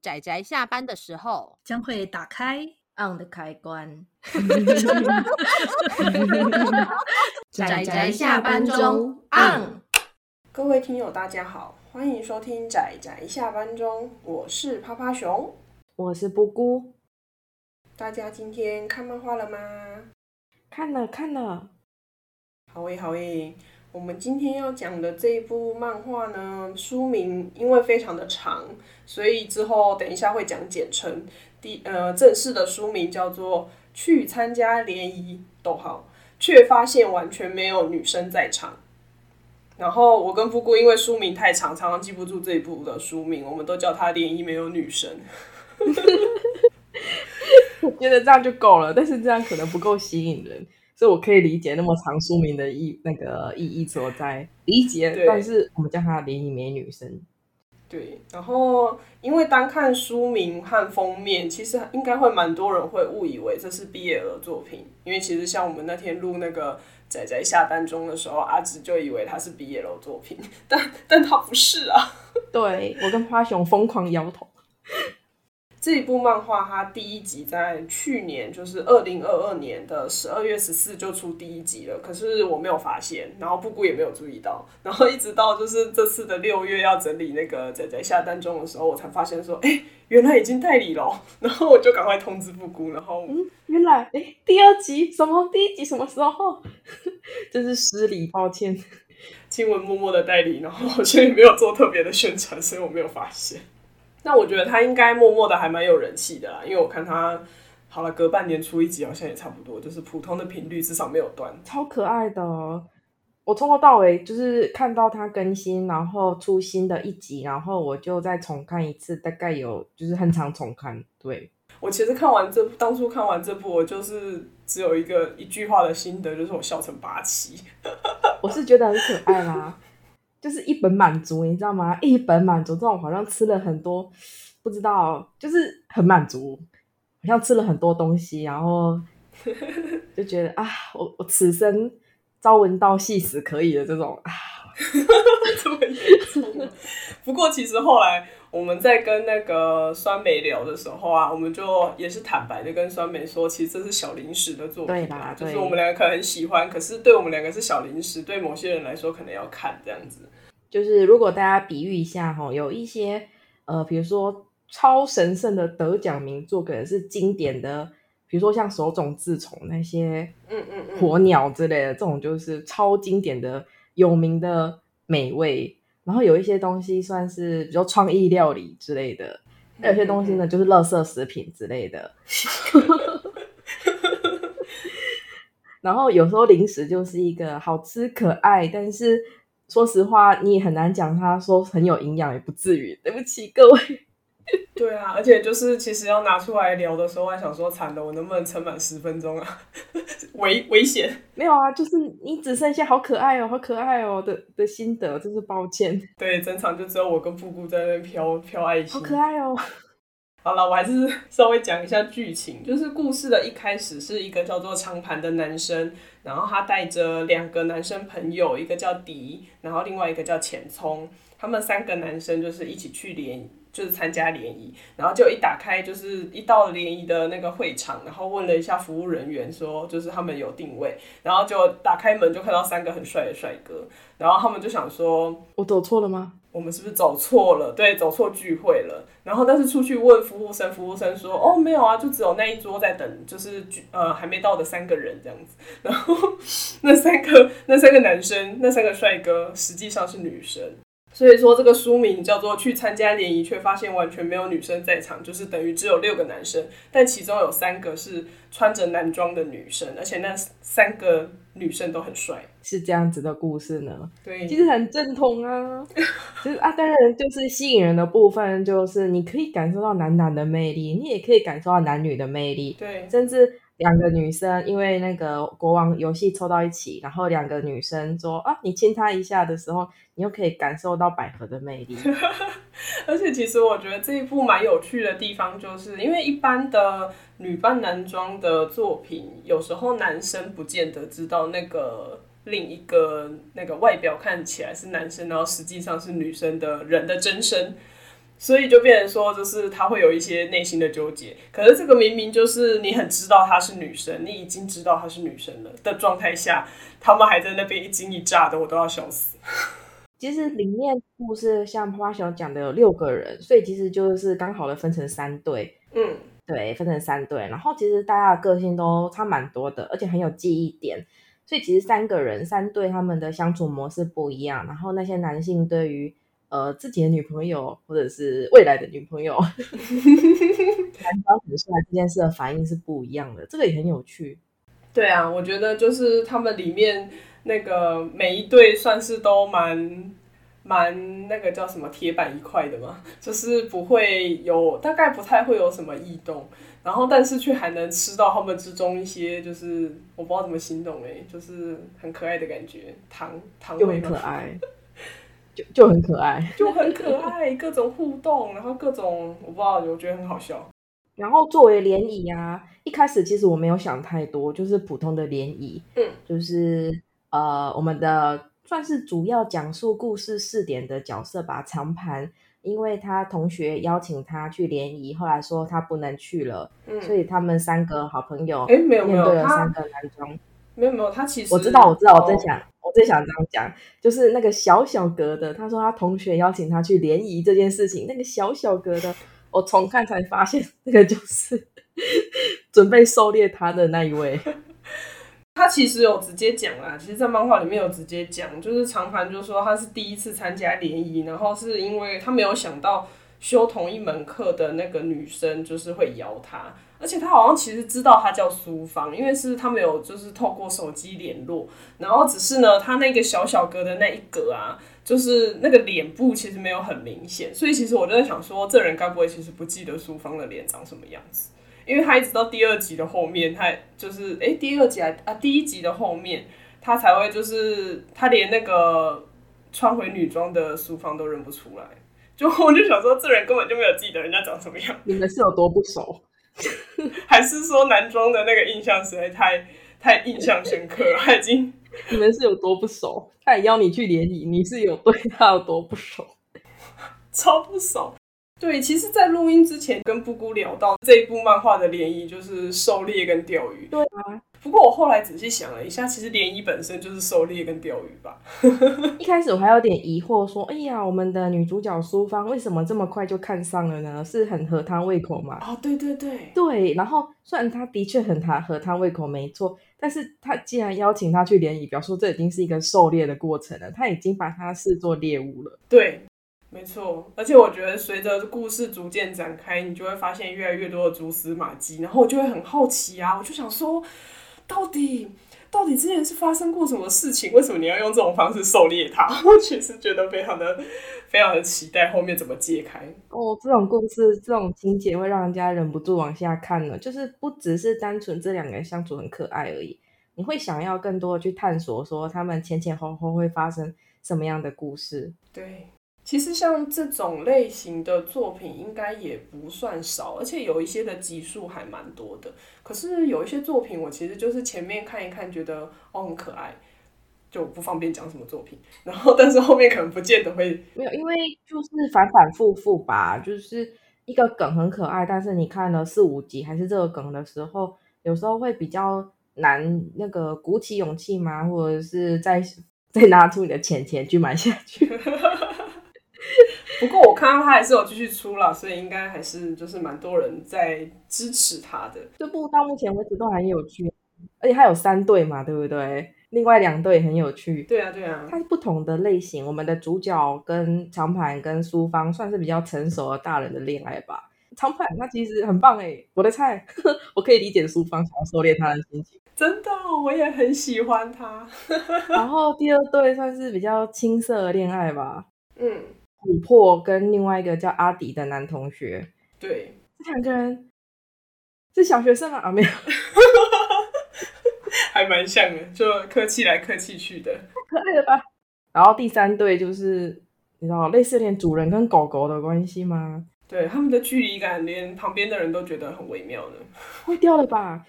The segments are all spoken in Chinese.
宅宅下班的时候将会打开 on 的开关。仔仔下班中 on。各位听友，大家好，欢迎收听仔仔下班中，我是趴趴熊，我是布姑。大家今天看漫画了吗？看了看了。好诶好诶。我们今天要讲的这一部漫画呢，书名因为非常的长，所以之后等一下会讲简称。第呃正式的书名叫做《去参加联谊》，逗号，却发现完全没有女生在场。然后我跟布姑因为书名太长，常常记不住这一部的书名，我们都叫它《联谊没有女生》。我 觉得这样就够了，但是这样可能不够吸引人。所以我可以理解那么长书名的意那个意义所在，理解。但是我们叫她联谊美女生。对，然后因为单看书名和封面，其实应该会蛮多人会误以为这是毕业的作品，因为其实像我们那天录那个仔仔下单中的时候，阿直就以为他是 BL 作品，但但他不是啊。对，我跟花熊疯狂摇头。这一部漫画，它第一集在去年，就是二零二二年的十二月十四就出第一集了。可是我没有发现，然后布谷也没有注意到，然后一直到就是这次的六月要整理那个仔仔下单中的时候，我才发现说，哎，原来已经代理了。然后我就赶快通知布谷，然后嗯，原来哎，第二集什么？第一集什么时候？真是失礼，抱歉。亲文默默的代理，然后好像也没有做特别的宣传，所以我没有发现。那我觉得他应该默默的还蛮有人气的啦，因为我看他好了，隔半年出一集好像也差不多，就是普通的频率至少没有断。超可爱的，我从头到尾就是看到他更新，然后出新的一集，然后我就再重看一次，大概有就是很常重看。对，我其实看完这部，当初看完这部，我就是只有一个一句话的心得，就是我笑成八七。我是觉得很可爱啦。就是一本满足，你知道吗？一本满足这种好像吃了很多，不知道，就是很满足，好像吃了很多东西，然后 就觉得啊，我我此生朝闻道夕死可以的这种啊，这么严重。不过其实后来我们在跟那个酸梅聊的时候啊，我们就也是坦白的跟酸梅说，其实这是小零食的作品，对吧？就是我们两个可能很喜欢，可是对我们两个是小零食，对某些人来说可能要看这样子。就是如果大家比喻一下哈，有一些呃，比如说超神圣的得奖名作，可能是经典的，比如说像手冢治虫那些，嗯嗯嗯，火鸟之类的，这种就是超经典的、有名的美味。然后有一些东西算是比如说创意料理之类的，那有些东西呢就是垃圾食品之类的。然后有时候零食就是一个好吃可爱，但是。说实话，你也很难讲。它说很有营养，也不至于。对不起各位。对啊，而且就是其实要拿出来聊的时候，还想说惨了，我能不能撑满十分钟啊？危危险！没有啊，就是你只剩下好可爱哦，好可爱哦的的心得，真是抱歉。对，整场就只有我跟布布在那边飘飘爱心，好可爱哦。好了，我还是 稍微讲一下剧情。就是故事的一开始是一个叫做长盘的男生，然后他带着两个男生朋友，一个叫迪，然后另外一个叫浅葱，他们三个男生就是一起去联，就是参加联谊。然后就一打开，就是一到联谊的那个会场，然后问了一下服务人员说，就是他们有定位，然后就打开门就看到三个很帅的帅哥，然后他们就想说，我走错了吗？我们是不是走错了？对，走错聚会了。然后，但是出去问服务生，服务生说：“哦，没有啊，就只有那一桌在等，就是呃还没到的三个人这样子。”然后那三个那三个男生，那三个帅哥，实际上是女生。所以说，这个书名叫做《去参加联谊，却发现完全没有女生在场》，就是等于只有六个男生，但其中有三个是穿着男装的女生，而且那三个女生都很帅，是这样子的故事呢。对，其实很正统啊。其实啊，当然就是吸引人的部分，就是你可以感受到男男的魅力，你也可以感受到男女的魅力。对，甚至。两个女生因为那个国王游戏凑到一起，然后两个女生说啊，你亲她一下的时候，你又可以感受到百合的魅力。而且其实我觉得这一部蛮有趣的地方，就是因为一般的女扮男装的作品，有时候男生不见得知道那个另一个那个外表看起来是男生，然后实际上是女生的人的真身。所以就变成说，就是他会有一些内心的纠结。可是这个明明就是你很知道她是女生，你已经知道她是女生了的状态下，他们还在那边一惊一乍的，我都要笑死。其实里面故事像花花小讲的有六个人，所以其实就是刚好的分成三队。嗯，对，分成三队。然后其实大家的个性都差蛮多的，而且很有记忆点。所以其实三个人三队他们的相处模式不一样。然后那些男性对于呃，自己的女朋友或者是未来的女朋友，男方很帅这件事的反应是不一样的，这个也很有趣。对啊，我觉得就是他们里面那个每一对算是都蛮蛮那个叫什么铁板一块的嘛，就是不会有大概不太会有什么异动，然后但是却还能吃到他们之中一些就是我不知道怎么形容哎，就是很可爱的感觉，糖糖又很可爱。就就很可爱，就很可爱，各种互动，然后各种我不知道，我觉得很好笑。然后作为联谊啊，一开始其实我没有想太多，就是普通的联谊，嗯，就是呃，我们的算是主要讲述故事试点的角色吧，长盘，因为他同学邀请他去联谊，后来说他不能去了，嗯，所以他们三个好朋友，哎，没有没有，面对了三个男装，没有没有，他其实我知道我知道，我在想。最想这样讲，就是那个小小格的，他说他同学邀请他去联谊这件事情，那个小小格的，我重看才发现，那个就是 准备狩猎他的那一位。他其实有直接讲啦，其实，在漫画里面有直接讲，就是长盘就说他是第一次参加联谊，然后是因为他没有想到修同一门课的那个女生就是会邀他。而且他好像其实知道他叫苏芳，因为是他们有就是透过手机联络，然后只是呢，他那个小小格的那一格啊，就是那个脸部其实没有很明显，所以其实我就在想说，这人该不会其实不记得苏芳的脸长什么样子？因为他一直到第二集的后面，他就是哎、第二集啊啊，第一集的后面，他才会就是他连那个穿回女装的苏芳都认不出来，就我就想说，这人根本就没有记得人家长什么样，你们是有多不熟？还是说男装的那个印象实在太太印象深刻了？他 已经你们是有多不熟？他也邀你去联谊，你是有对他有多不熟？超不熟。对，其实，在录音之前跟布姑聊到这一部漫画的联谊，就是狩猎跟钓鱼。对啊。不过我后来仔细想了一下，其实联谊本身就是狩猎跟钓鱼吧。一开始我还有点疑惑，说：“哎呀，我们的女主角苏芳为什么这么快就看上了呢？是很合她胃口吗？”哦，对对对，对。然后虽然她的确很她合她胃口，没错，但是她既然邀请她去联谊，表示这已经是一个狩猎的过程了，她已经把她视作猎物了。对，没错。而且我觉得随着故事逐渐展开，你就会发现越来越多的蛛丝马迹，然后我就会很好奇啊，我就想说。到底到底之前是发生过什么事情？为什么你要用这种方式狩猎他？我其实觉得非常的非常的期待后面怎么揭开哦。这种故事这种情节会让人家忍不住往下看呢。就是不只是单纯这两个人相处很可爱而已，你会想要更多的去探索，说他们前前后后会发生什么样的故事。对。其实像这种类型的作品应该也不算少，而且有一些的集数还蛮多的。可是有一些作品，我其实就是前面看一看，觉得哦很可爱，就不方便讲什么作品。然后，但是后面可能不见得会没有，因为就是反反复复吧，就是一个梗很可爱，但是你看了四五集还是这个梗的时候，有时候会比较难，那个鼓起勇气嘛，或者是再 再拿出你的钱钱去买下去。不过我看到他还是有继续出了，所以应该还是就是蛮多人在支持他的。这部到目前为止都很有趣，而且还有三对嘛，对不对？另外两对很有趣。对啊，对啊。它是不同的类型，我们的主角跟长盘跟苏芳算是比较成熟的大人的恋爱吧。长盘他其实很棒哎，我的菜，我可以理解苏芳想要狩猎他的心情。真的，我也很喜欢他。然后第二对算是比较青涩的恋爱吧。嗯。琥珀跟另外一个叫阿迪的男同学，对，这两个人是小学生吗？啊，没有，还蛮像的，就客气来客气去的，太可爱了吧。然后第三对就是你知道类似连主人跟狗狗的关系吗？对，他们的距离感连旁边的人都觉得很微妙的，会掉了吧？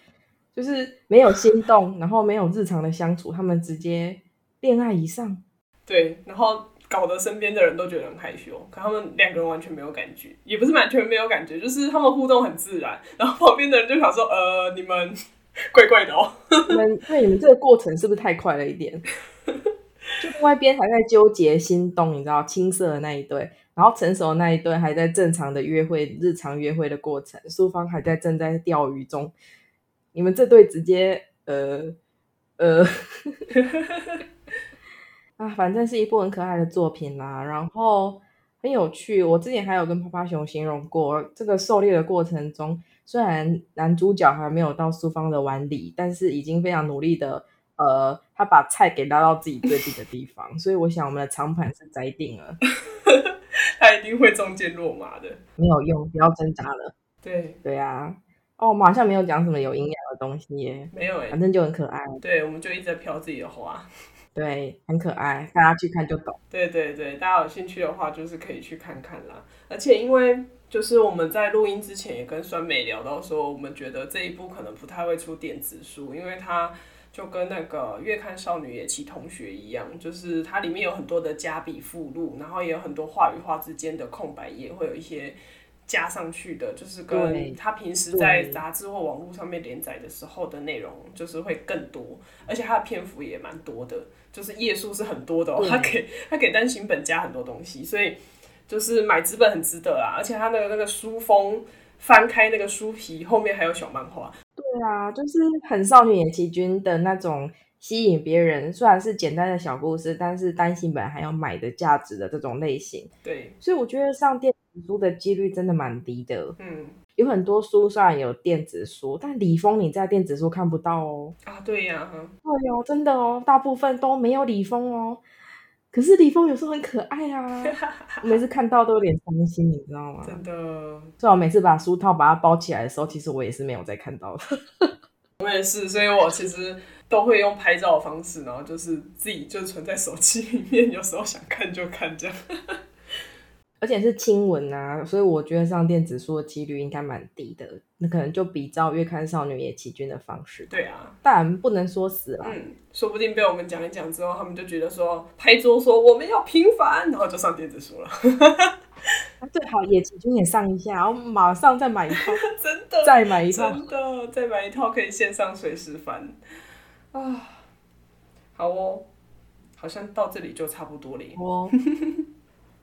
就是没有心动，然后没有日常的相处，他们直接恋爱以上。对，然后。搞得身边的人都觉得很害羞。可他们两个人完全没有感觉，也不是完全没有感觉，就是他们互动很自然。然后旁边的人就想说：“呃，你们 怪怪的哦。”你们对你们这个过程是不是太快了一点？就另外一边还在纠结心动，你知道青涩的那一对，然后成熟的那一对还在正常的约会、日常约会的过程，苏芳还在正在钓鱼中。你们这对直接呃呃，啊，反正是一部很可爱的作品啦，然后很有趣。我之前还有跟趴趴熊形容过，这个狩猎的过程中，虽然男主角还没有到苏芳的碗里，但是已经非常努力的，呃，他把菜给拉到自己最近的地方，所以我想我们的长盘是栽定了，他一定会中箭落马的，没有用，不要挣扎了。对对啊。哦，我们好像没有讲什么有营养的东西耶，没有哎，反正就很可爱。对，我们就一直在飘自己的花，对，很可爱，大家去看就懂。对对对，大家有兴趣的话，就是可以去看看啦。而且因为就是我们在录音之前也跟酸梅聊到说，我们觉得这一部可能不太会出电子书，因为它就跟那个《月刊少女野崎同学》一样，就是它里面有很多的加笔附录，然后也有很多画与画之间的空白页，会有一些。加上去的，就是跟他平时在杂志或网络上面连载的时候的内容，就是会更多，而且他的篇幅也蛮多的，就是页数是很多的哦。他给他给单行本加很多东西，所以就是买纸本很值得啊。而且他的那个书封翻开那个书皮后面还有小漫画。对啊，就是很少女野崎君的那种吸引别人，虽然是简单的小故事，但是单行本还有买的价值的这种类型。对，所以我觉得上电子。书的几率真的蛮低的，嗯，有很多书虽然有电子书，但李峰你在电子书看不到哦。啊，对呀、啊，对哦，真的哦，大部分都没有李峰哦。可是李峰有时候很可爱啊，我每次看到都有点伤心，你知道吗？真的。所以我每次把书套把它包起来的时候，其实我也是没有再看到的。我也是，所以我其实都会用拍照的方式，然后就是自己就存在手机里面，有时候想看就看这样。而且是亲吻啊，所以我觉得上电子书的几率应该蛮低的。那可能就比照月刊少女野崎君的方式。对啊，但不能说死啦。嗯，说不定被我们讲一讲之后，他们就觉得说拍桌说我们要平凡，然后就上电子书了。最好野崎君也上一下，然后马上再买一套，真的再买一套，真的再买一套可以线上随时翻啊。好哦，好像到这里就差不多了。哦。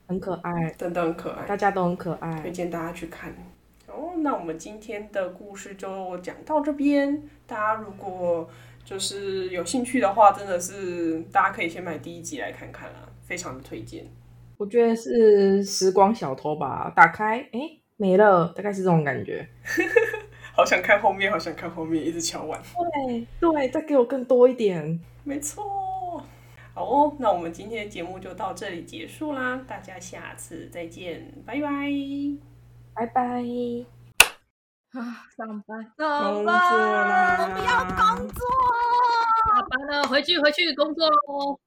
很可爱，真的很可爱，大家都很可爱，推荐大家去看。哦，那我们今天的故事就讲到这边。大家如果就是有兴趣的话，真的是大家可以先买第一集来看看啊，非常的推荐。我觉得是时光小偷吧，打开，哎、欸，没了，大概是这种感觉。好想看后面，好想看后面，一直敲碗。对对，再给我更多一点。没错。好哦，那我们今天的节目就到这里结束啦，大家下次再见，拜拜，拜拜。啊，上班，上班，我不要工作，下班了，回去回去工作喽。